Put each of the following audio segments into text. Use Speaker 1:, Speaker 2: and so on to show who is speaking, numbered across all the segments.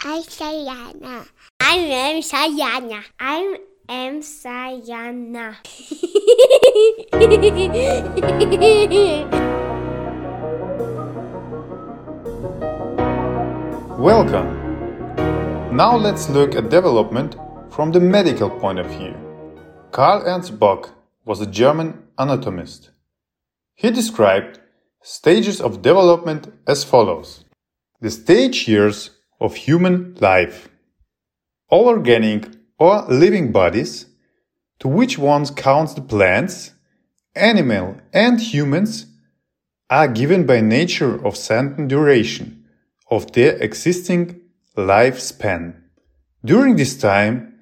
Speaker 1: I'm Sayana. I am Sayana. I am Sayana.
Speaker 2: Welcome. Now let's look at development from the medical point of view. Karl Ernst Bock was a German anatomist. He described stages of development as follows. The stage years of human life. All organic or living bodies, to which one counts the plants, animal and humans, are given by nature of certain duration of their existing lifespan. During this time,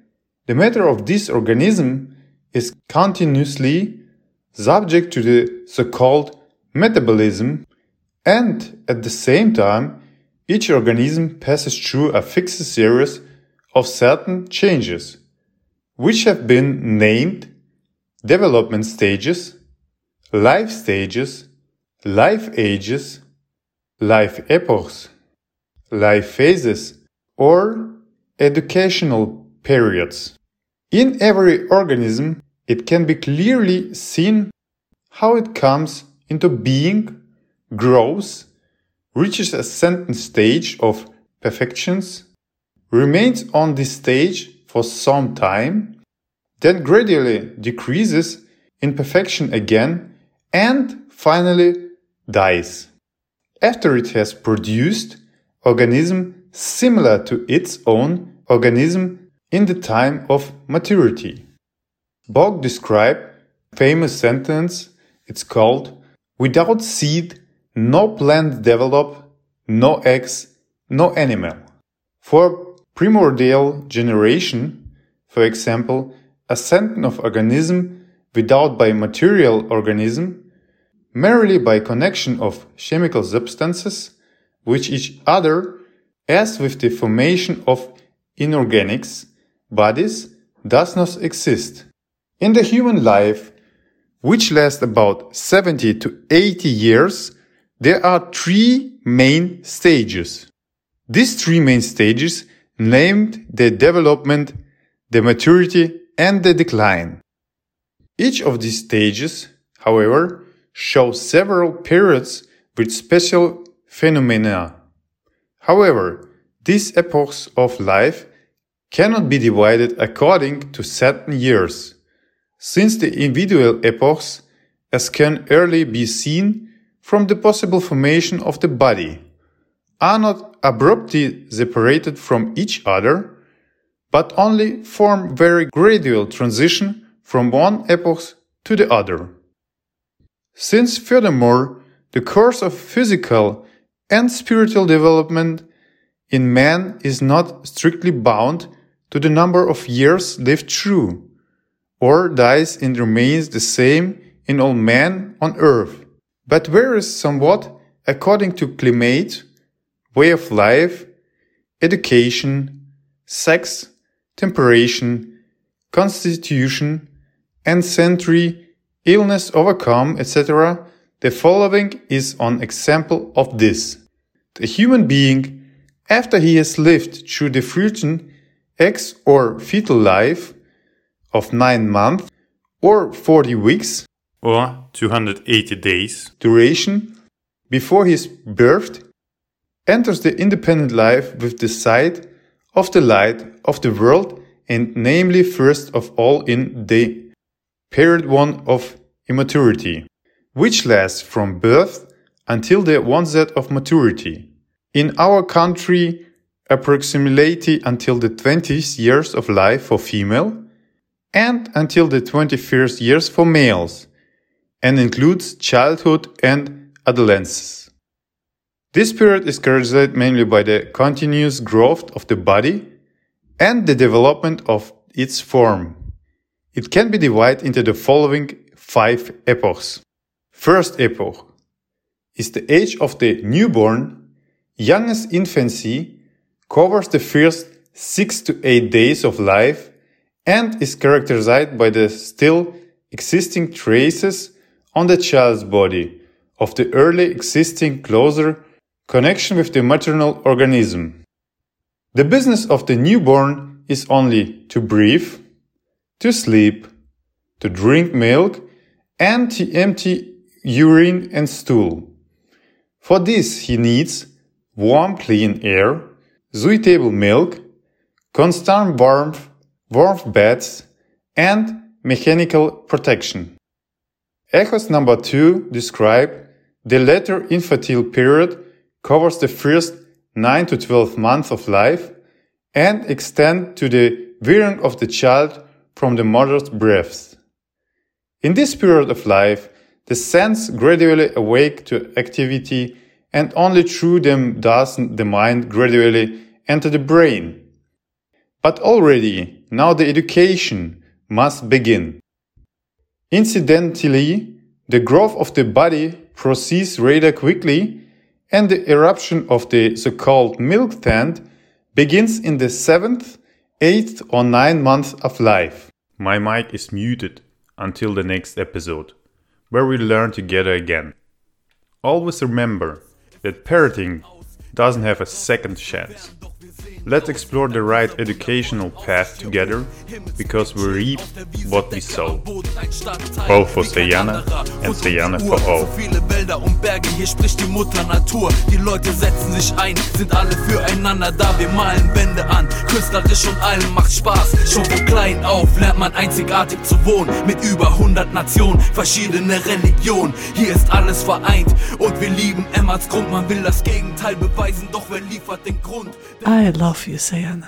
Speaker 2: the matter of this organism is continuously subject to the so-called metabolism and at the same time each organism passes through a fixed series of certain changes which have been named development stages, life stages, life ages, life epochs, life phases, or educational periods. In every organism, it can be clearly seen how it comes into being, grows, reaches a certain stage of perfections, remains on this stage for some time, then gradually decreases in perfection again, and finally dies. After it has produced organism similar to its own organism in the time of maturity. Bock described famous sentence, it's called, without seed, no plant develop, no eggs, no animal. For primordial generation, for example, a sentence of organism without by material organism, merely by connection of chemical substances, with each other, as with the formation of inorganics, bodies does not exist. In the human life, which lasts about 70 to 80 years, there are three main stages. These three main stages named the development, the maturity, and the decline. Each of these stages, however, shows several periods with special phenomena. However, these epochs of life cannot be divided according to certain years, since the individual epochs, as can early be seen from the possible formation of the body, are not abruptly separated from each other, but only form very gradual transition from one epoch to the other. Since furthermore, the course of physical and spiritual development in man is not strictly bound to the number of years lived through, or dies and remains the same in all men on earth, but varies somewhat according to climate, way of life, education, sex, temperation, constitution, and ancestry, illness overcome, etc., the following is an example of this. The human being, after he has lived through the fruition, ex or fetal life of 9 months or 40 weeks
Speaker 3: or 280 days
Speaker 2: duration before his birth, enters the independent life with the sight of the light of the world and namely first of all in the period one of immaturity which lasts from birth until the onset of maturity. In our country, approximately until the 20th years of life for female and until the 21st years for males and includes childhood and adolescence. This period is characterized mainly by the continuous growth of the body and the development of its form. It can be divided into the following five epochs. First epoch is the age of the newborn, youngest infancy, covers the first six to eight days of life and is characterized by the still existing traces on the child's body of the early existing closer connection with the maternal organism. The business of the newborn is only to breathe, to sleep, to drink milk, and to empty urine and stool. For this he needs warm clean air, suitable milk, constant warmth, warm beds, and mechanical protection. Echoes number two describe the later infertile period covers the first 9 to 12 months of life and extend to the weaning of the child from the mother's breasts. In this period of life, the sense gradually awake to activity and only through them does the mind gradually enter the brain. But already now the education must begin. Incidentally, the growth of the body proceeds rather quickly and the eruption of the so-called milk tent begins in the seventh, eighth or ninth month of life.
Speaker 3: My mic is muted until the next episode, where we learn together again. Always remember that parenting doesn't have a second chance. Let's explore the right educational path together, because we reap what we sow. O for Sejana and Sejana for O.
Speaker 4: Viele Wälder und Berge, hier spricht die Mutter Natur. Die Leute setzen sich ein, sind alle füreinander da. Wir malen Wände an, künstlerisch und allen macht Spaß. Schon von klein auf lernt man einzigartig zu wohnen. Mit über 100 Nationen, verschiedene Religionen. Hier ist alles vereint und wir lieben Emmerts Grund. Man will das Gegenteil beweisen, doch wer liefert den Grund?
Speaker 5: I love you, Sayana.